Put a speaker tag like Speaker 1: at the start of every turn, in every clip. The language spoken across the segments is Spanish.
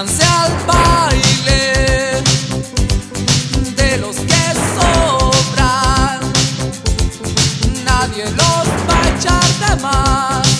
Speaker 1: únanse al baile de los que sobran, nadie los va a echar de más.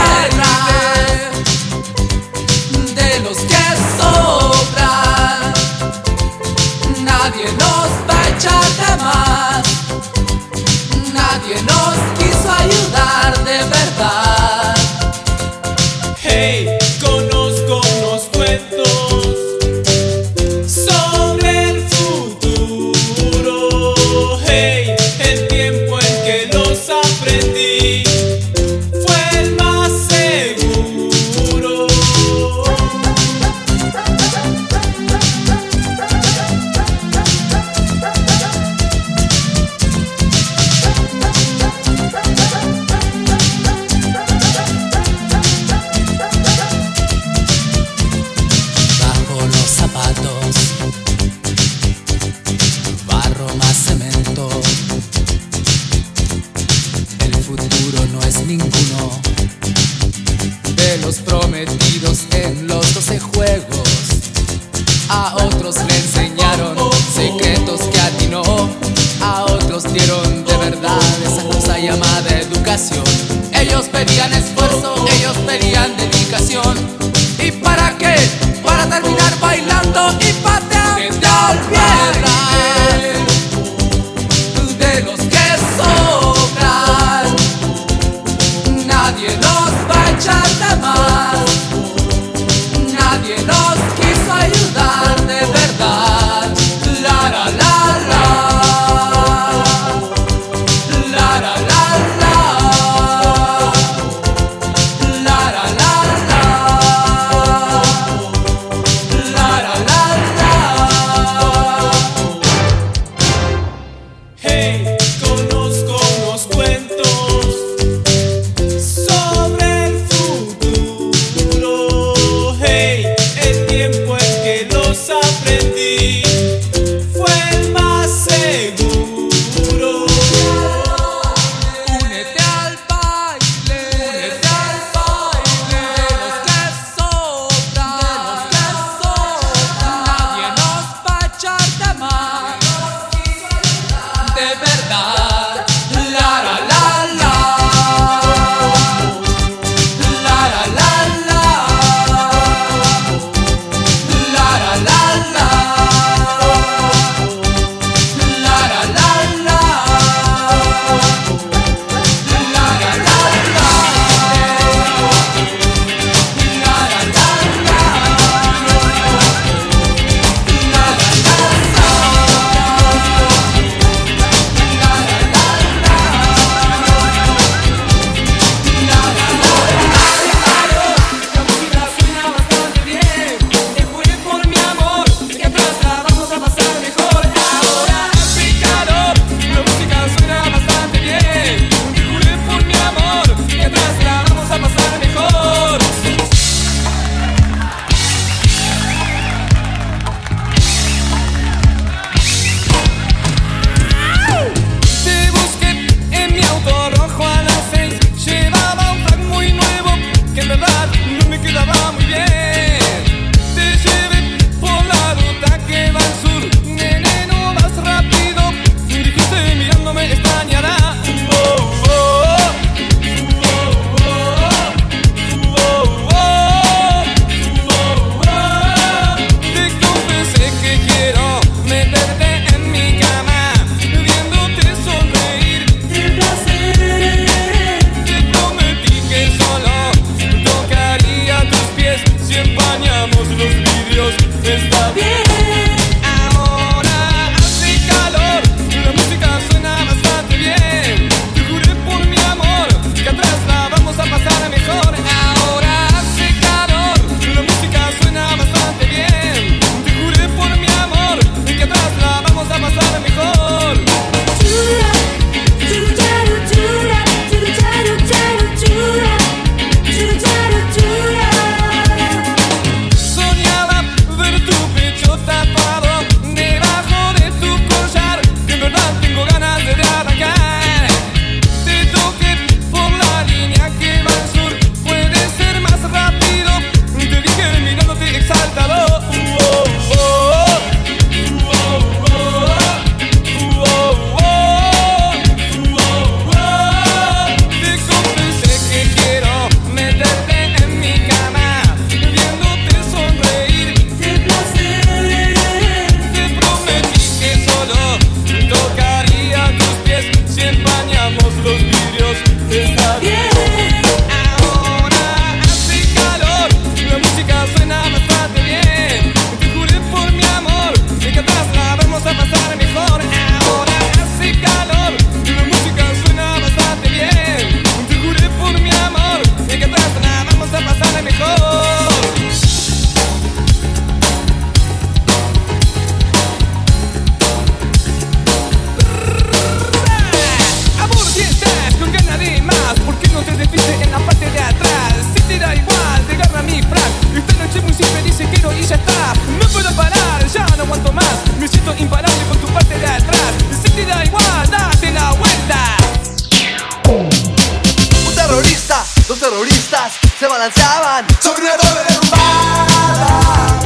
Speaker 2: Balanceaban sobre una derrumbada.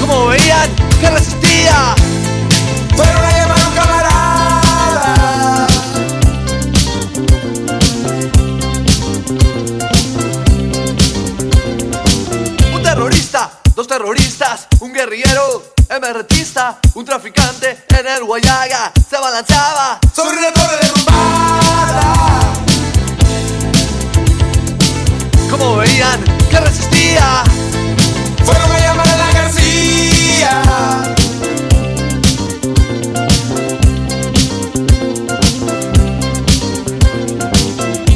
Speaker 2: Como veían que resistía, fueron a llamar a un camarada. Un terrorista, dos terroristas, un guerrillero, emerretista, un traficante en el Guayaga se balanceaba sobre una torre Como veían que resistía, fueron a llamar a la García.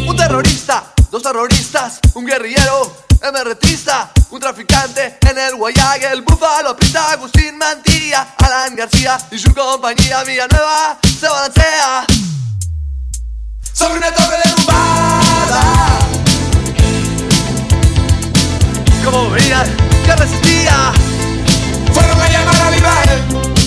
Speaker 2: Un terrorista, dos terroristas, un guerrillero, emerretista, un traficante en el Guayaga, el búfalo pinta Agustín Mantilla, Alan García y su compañía Villanueva se balancea sobre una torre derrumbada. Como veían que resistía, fueron a llamar a Vivar.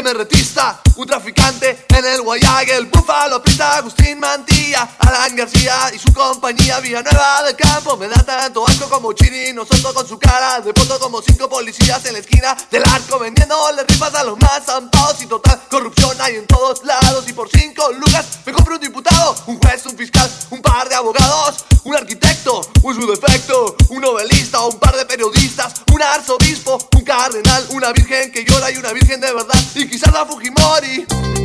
Speaker 2: Emerretista, un traficante en el Guayaga, el búfalo pinta Agustín Mantilla, Alan García y su compañía. Villanueva del Campo. Me da tanto asco como Chini, nosotros con su cara. De foto como cinco policías en la esquina del arco vendiéndole rifas a los más zampados. Y total corrupción hay en todos lados. Y por cinco lucas me compro un diputado, un juez, un fiscal, un par de abogados, un arquitecto, un su defecto, un novelista, un par de periodistas, un arzobispo, una virgen que llora y una virgen de verdad y quizás la Fujimori.